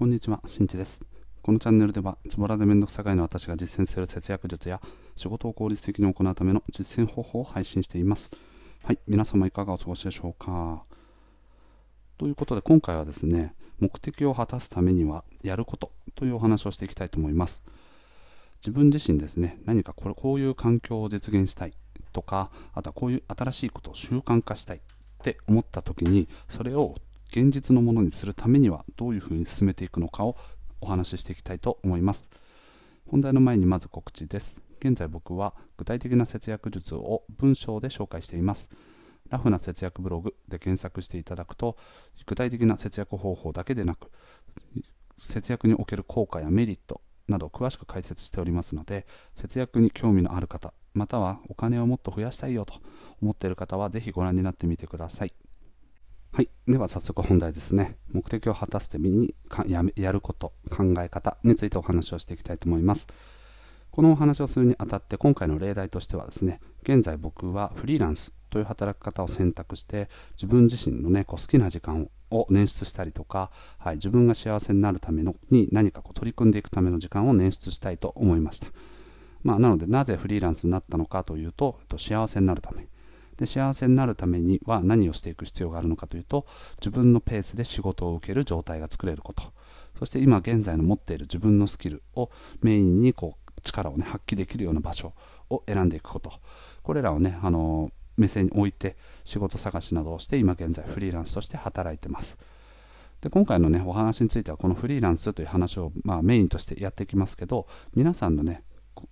こんにちは、しんちです。このチャンネルでは、ズボラでめんどくさがいの私が実践する節約術や、仕事を効率的に行うための実践方法を配信しています。はい、皆様いかがお過ごしでしょうか。ということで、今回はですね、目的を果たすためには、やることというお話をしていきたいと思います。自分自身ですね、何かこれこういう環境を実現したいとか、あとはこういう新しいことを習慣化したいって思った時に、それを現実のものにするためにはどういうふうに進めていくのかをお話ししていきたいと思います。本題の前にまず告知です。現在僕は具体的な節約術を文章で紹介しています。ラフな節約ブログで検索していただくと具体的な節約方法だけでなく節約における効果やメリットなど詳しく解説しておりますので節約に興味のある方またはお金をもっと増やしたいよと思っている方はぜひご覧になってみてください。はい。では早速本題ですね。目的を果たすためにややること、考え方についてお話をしていきたいと思います。このお話をするにあたって今回の例題としてはですね、現在僕はフリーランスという働き方を選択して自分自身のね、こう好きな時間を捻出したりとか、はい、自分が幸せになるためのに何かこう取り組んでいくための時間を捻出したいと思いました。まあ、なのでなぜフリーランスになったのかというと、幸せになるため。で幸せになるためには何をしていく必要があるのかというと自分のペースで仕事を受ける状態が作れること。そして今現在の持っている自分のスキルをメインにこう力を、ね、発揮できるような場所を選んでいくこと。これらをねあの目線に置いて仕事探しなどをして今現在フリーランスとして働いてます。で今回のねお話についてはこのフリーランスという話を、まあ、メインとしてやっていきますけど皆さんのね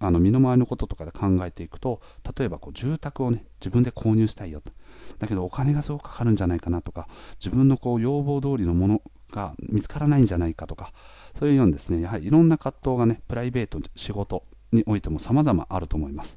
あの身の回りのこととかで考えていくと例えばこう住宅をね自分で購入したいよと。だけどお金がすごくかかるんじゃないかなとか自分のこう要望通りのものが見つからないんじゃないかとかそういうようにですねやはりいろんな葛藤がねプライベート仕事においても様々あると思います。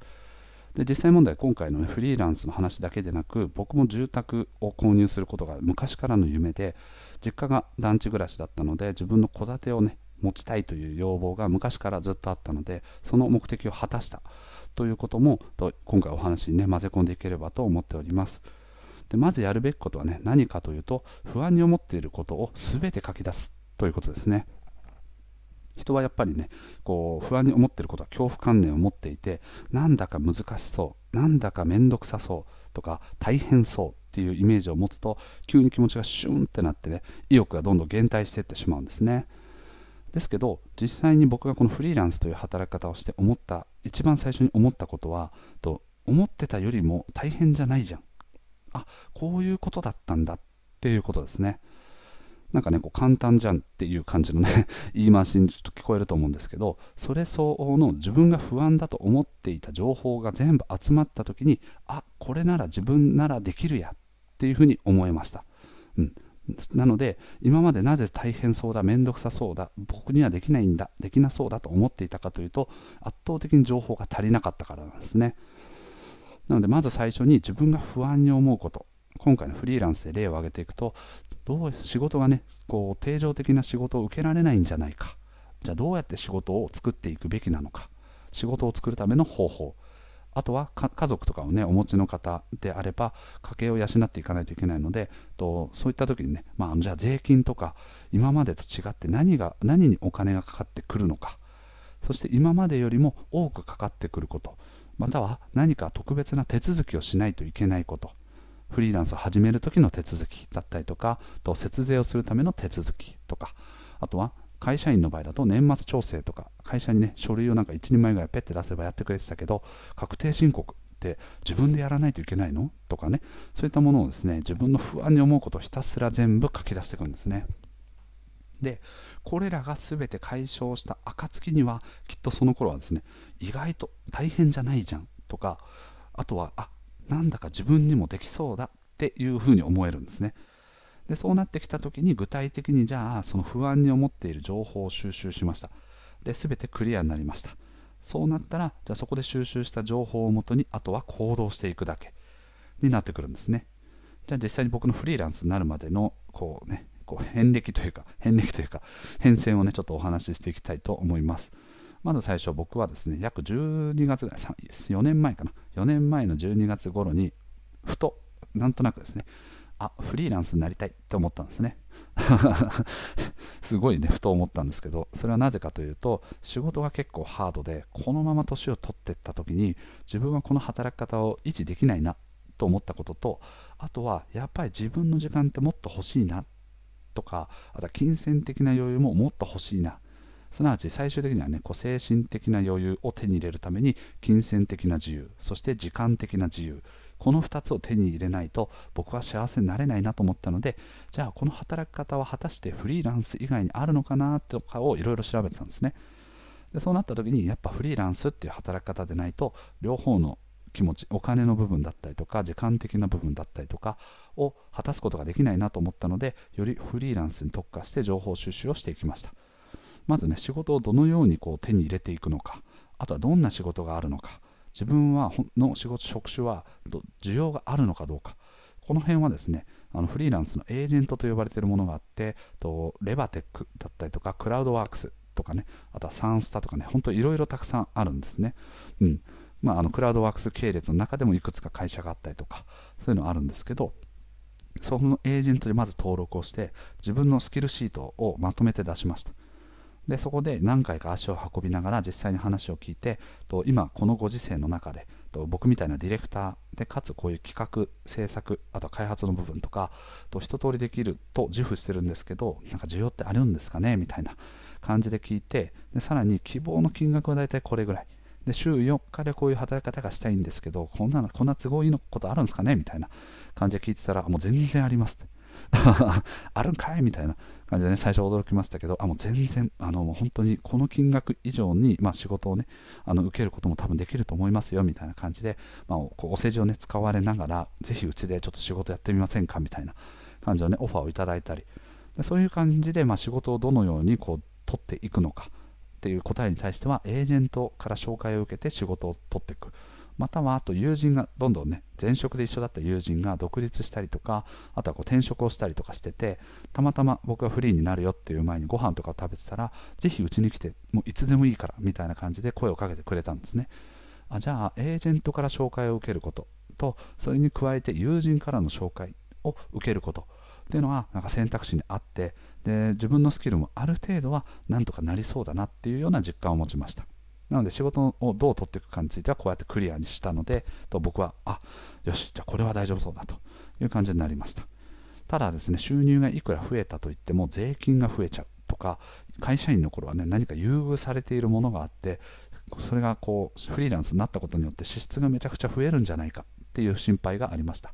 で実際問題今回の、ね、フリーランスの話だけでなく僕も住宅を購入することが昔からの夢で実家が団地暮らしだったので自分の戸建てをね持ちたいという要望が昔からずっとあったのでその目的を果たしたということも今回お話にね混ぜ込んでいければと思っております。でまずやるべきことはね何かというと不安に思っていることを全て書き出すということですね。人はやっぱりねこう不安に思っていることは恐怖観念を持っていてなんだか難しそうなんだか面倒くさそうとか大変そうっていうイメージを持つと急に気持ちがシュンってなってね意欲がどんどん減退していってしまうんですね。ですけど実際に僕がこのフリーランスという働き方をして思った一番最初に思ったことはと思ってたよりも大変じゃないじゃん。あこういうことだったんだっていうことですね。なんかねこう簡単じゃんっていう感じのね 言い回しにちょっと聞こえると思うんですけどそれ相応の自分が不安だと思っていた情報が全部集まった時にあこれなら自分ならできるやっていうふうに思いました、うん、なので、今までなぜ大変そうだ、めんどくさそうだ、僕にはできないんだ、できなそうだと思っていたかというと、圧倒的に情報が足りなかったからなんですね。なので、まず最初に自分が不安に思うこと、今回のフリーランスで例を挙げていくと、どう仕事がね、こう定常的な仕事を受けられないんじゃないか。じゃあどうやって仕事を作っていくべきなのか。仕事を作るための方法。あとは家族とかをねお持ちの方であれば家計を養っていかないといけないのでとそういった時にね、まあ、じゃあ税金とか今までと違って何が何にお金がかかってくるのか。そして今までよりも多くかかってくること。または何か特別な手続きをしないといけないこと。フリーランスを始める時の手続きだったりとかと節税をするための手続きとか。あとは会社員の場合だと年末調整とか会社にね書類をなんか1人前ぐらいペッて出せばやってくれてたけど確定申告って自分でやらないといけないの？とかねそういったものをですね自分の不安に思うことをひたすら全部書き出していくんですね。でこれらが全て解消した暁にはきっとその頃はですね意外と大変じゃないじゃん。とかあとはあなんだか自分にもできそうだっていうふうに思えるんですね。でそうなってきた時に具体的にじゃあその不安に思っている情報を収集しました。で全てクリアになりました。そうなったらじゃあそこで収集した情報をもとにあとは行動していくだけになってくるんですね。じゃあ実際に僕のフリーランスになるまでのこうねこう遍歴というか遍歴というか変遷をねちょっとお話ししていきたいと思います。まず最初僕はですね約12月ぐらい4年前かな。4年前の12月頃にふとなんとなくですねあフリーランスになりたいって思ったんですね すごいね、ふと思ったんですけど、それはなぜかというと、仕事が結構ハードで、このまま年を取っていった時に、自分はこの働き方を維持できないなと思ったことと、あとは、やっぱり自分の時間ってもっと欲しいなとか、あとは金銭的な余裕ももっと欲しいな。すなわち最終的にはね、こう精神的な余裕を手に入れるために、金銭的な自由、そして時間的な自由、この2つを手に入れないと僕は幸せになれないなと思ったのでじゃあこの働き方は果たしてフリーランス以外にあるのかなとかをいろいろ調べてたんですね。でそうなった時にやっぱフリーランスっていう働き方でないと両方の気持ちお金の部分だったりとか時間的な部分だったりとかを果たすことができないなと思ったのでよりフリーランスに特化して情報収集をしていきました。まずね仕事をどのようにこう手に入れていくのかあとはどんな仕事があるのか自分はの仕事職種は需要があるのかどうか。この辺はですねあのフリーランスのエージェントと呼ばれているものがあってとレバテックだったりとかクラウドワークスとかねあとはサンスタとかね本当いろいろたくさんあるんですね、うん。まあ、あのクラウドワークス系列の中でもいくつか会社があったりとかそういうのあるんですけどそのエージェントでまず登録をして自分のスキルシートをまとめて出しました。でそこで何回か足を運びながら実際に話を聞いてと今このご時世の中でと僕みたいなディレクターでかつこういう企画制作あと開発の部分とかと一通りできると自負してるんですけどなんか需要ってあるんですかねみたいな感じで聞いてでさらに希望の金額は大体これぐらい。で週4日でこういう働き方がしたいんですけどこんなのこんな都合いいのことあるんですかねみたいな感じで聞いてたらもう全然ありますって。あるんかいみたいな感じでね、最初驚きましたけど、あ、もう全然、あの、もう本当にこの金額以上に、まあ仕事をね、あの、受けることも多分できると思いますよ、みたいな感じで、まあ、こうお世辞をね、使われながら、ぜひうちでちょっと仕事やってみませんか、みたいな感じのね、オファーをいただいたり、でそういう感じで、まあ仕事をどのようにこう、取っていくのかっていう答えに対しては、エージェントから紹介を受けて仕事を取っていく。またはあと友人がどんどんね前職で一緒だった友人が独立したりとかあとはこう転職をしたりとかしててたまたま僕がフリーになるよっていう前にご飯とかを食べてたらぜひうちに来てもういつでもいいからみたいな感じで声をかけてくれたんですね。あじゃあエージェントから紹介を受けることとそれに加えて友人からの紹介を受けること。っていうのはなんか選択肢にあってで自分のスキルもある程度はなんとかなりそうだなっていうような実感を持ちました。なので仕事をどう取っていくかについてはこうやってクリアにしたのでと僕はあよしじゃあこれは大丈夫そうだという感じになりました。ただですね収入がいくら増えたといっても税金が増えちゃうとか会社員の頃はね何か優遇されているものがあってそれがこうフリーランスになったことによって支出がめちゃくちゃ増えるんじゃないかっていう心配がありました。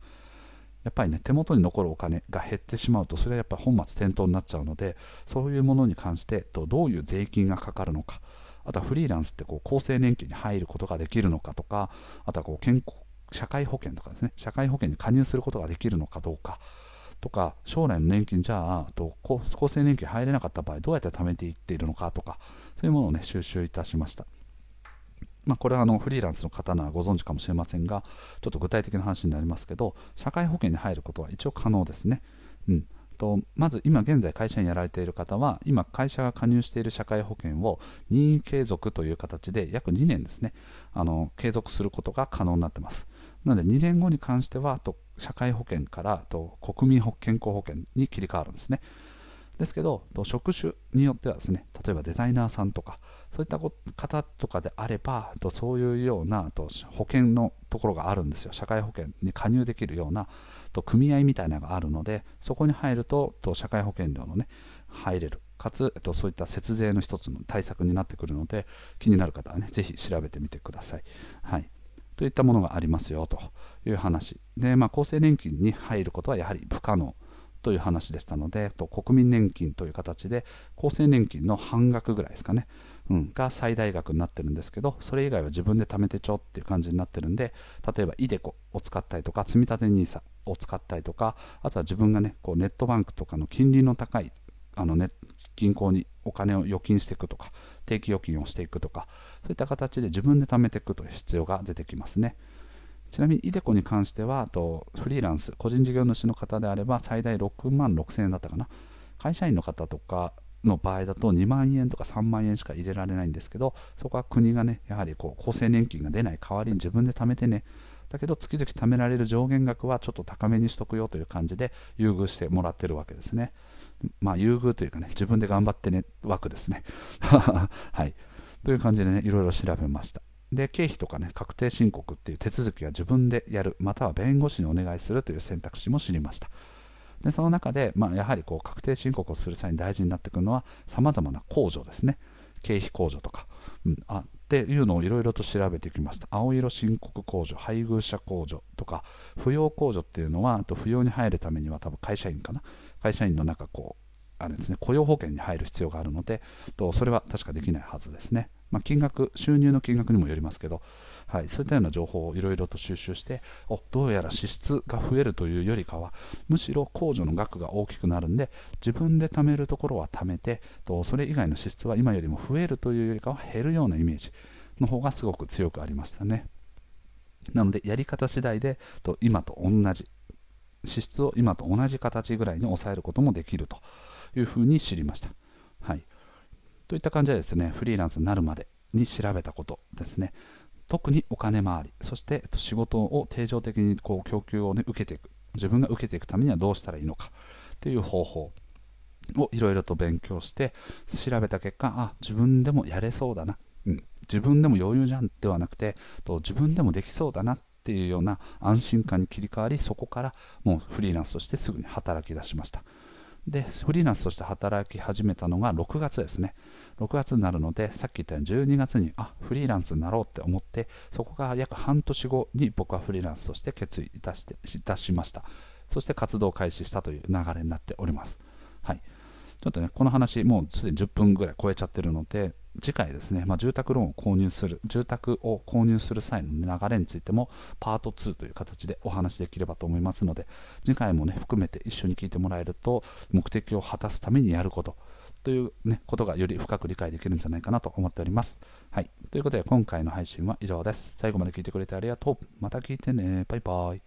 やっぱりね手元に残るお金が減ってしまうとそれはやっぱ本末転倒になっちゃうのでそういうものに関してどういう税金がかかるのかあとはフリーランスってこう厚生年金に入ることができるのかとか、あとはこう健康社会保険とかですね、社会保険に加入することができるのかどうかとか、将来の年金じゃあ、と厚生年金入れなかった場合、どうやって貯めていっているのかとか、そういうものをね、収集いたしました。まあ、これはあのフリーランスの方ならご存知かもしれませんが、ちょっと具体的な話になりますけど、社会保険に入ることは一応可能ですね。うん、とまず今現在会社にやられている方は今会社が加入している社会保険を任意継続という形で約2年ですねあの継続することが可能になってます。なので2年後に関してはと社会保険からと国民健康保険に切り替わるんですね。ですけど、職種によってはですね、例えばデザイナーさんとか、そういった方とかであれば、そういうような保険のところがあるんですよ。社会保険に加入できるような組合みたいなのがあるので、そこに入ると社会保険料のね、入れる。かつ、そういった節税の一つの対策になってくるので、気になる方はね、ぜひ調べてみてください。はい。といったものがありますよという話。で、まあ、厚生年金に入ることはやはり不可能。という話でしたので、と国民年金という形で、厚生年金の半額ぐらいですかね、うん、が最大額になってるんですけど、それ以外は自分で貯めてちょっていう感じになってるんで、例えば iDeCo を使ったりとか、積立 NISA を使ったりとか、あとは自分がね、こうネットバンクとかの金利の高いあの、ね、銀行にお金を預金していくとか、定期預金をしていくとか、そういった形で自分で貯めていくという必要が出てきますね。ちなみに、イデコに関しては、あとフリーランス、個人事業主の方であれば、最大6万6000円だったかな。会社員の方とかの場合だと2万円とか3万円しか入れられないんですけど、そこは国がね、やはりこう厚生年金が出ない代わりに自分で貯めてね、だけど月々貯められる上限額はちょっと高めにしとくよという感じで優遇してもらってるわけですね。まあ、優遇というかね、自分で頑張ってね、枠ですね。はい。という感じでね、いろいろ調べました。で、経費とかね、確定申告っていう手続きは自分でやる、または弁護士にお願いするという選択肢も知りました。で、その中で、まあ、やはりこう確定申告をする際に大事になってくるのは、さまざまな控除ですね。経費控除とか、うん、あっていうのをいろいろと調べてきました。青色申告控除、配偶者控除とか、扶養控除っていうのは、あと扶養に入るためには多分会社員かな？会社員の中こう、あれですね、雇用保険に入る必要があるので、とそれは確かできないはずですね。まあ、金額、収入の金額にもよりますけど、はい、そういったような情報をいろいろと収集してお、どうやら支出が増えるというよりかは、むしろ控除の額が大きくなるんで、自分で貯めるところは貯めて、とそれ以外の支出は今よりも増えるというよりかは減るようなイメージの方がすごく強くありましたね。なので、やり方次第でと今と同じ、支出を今と同じ形ぐらいに抑えることもできるというふうに知りました。はい、といった感じでですね、フリーランスになるまでに調べたことですね。特にお金回り、そして仕事を定常的にこう供給を、ね、受けていく、自分が受けていくためにはどうしたらいいのか。という方法をいろいろと勉強して調べた結果、あ、自分でもやれそうだな、うん、自分でも余裕じゃんではなくて、と自分でもできそうだな。っていうような安心感に切り替わり、そこからもうフリーランスとしてすぐに働き出しました。で、フリーランスとして働き始めたのが6月ですね。6月になるので、さっき言ったように12月に、あ、フリーランスになろうって思って、そこが約半年後に僕はフリーランスとして決意いたしていたしました。そして活動を開始したという流れになっております。はい。ちょっとね、この話、もうすでに10分ぐらい超えちゃってるので、次回ですね、まあ、住宅ローンを購入する、住宅を購入する際の流れについても、パート2という形でお話しできればと思いますので、次回もね、含めて一緒に聞いてもらえると、目的を果たすためにやることという、ね、ことがより深く理解できるんじゃないかなと思っております。はい。ということで、今回の配信は以上です。最後まで聞いてくれてありがとう。また聞いてね。バイバイ。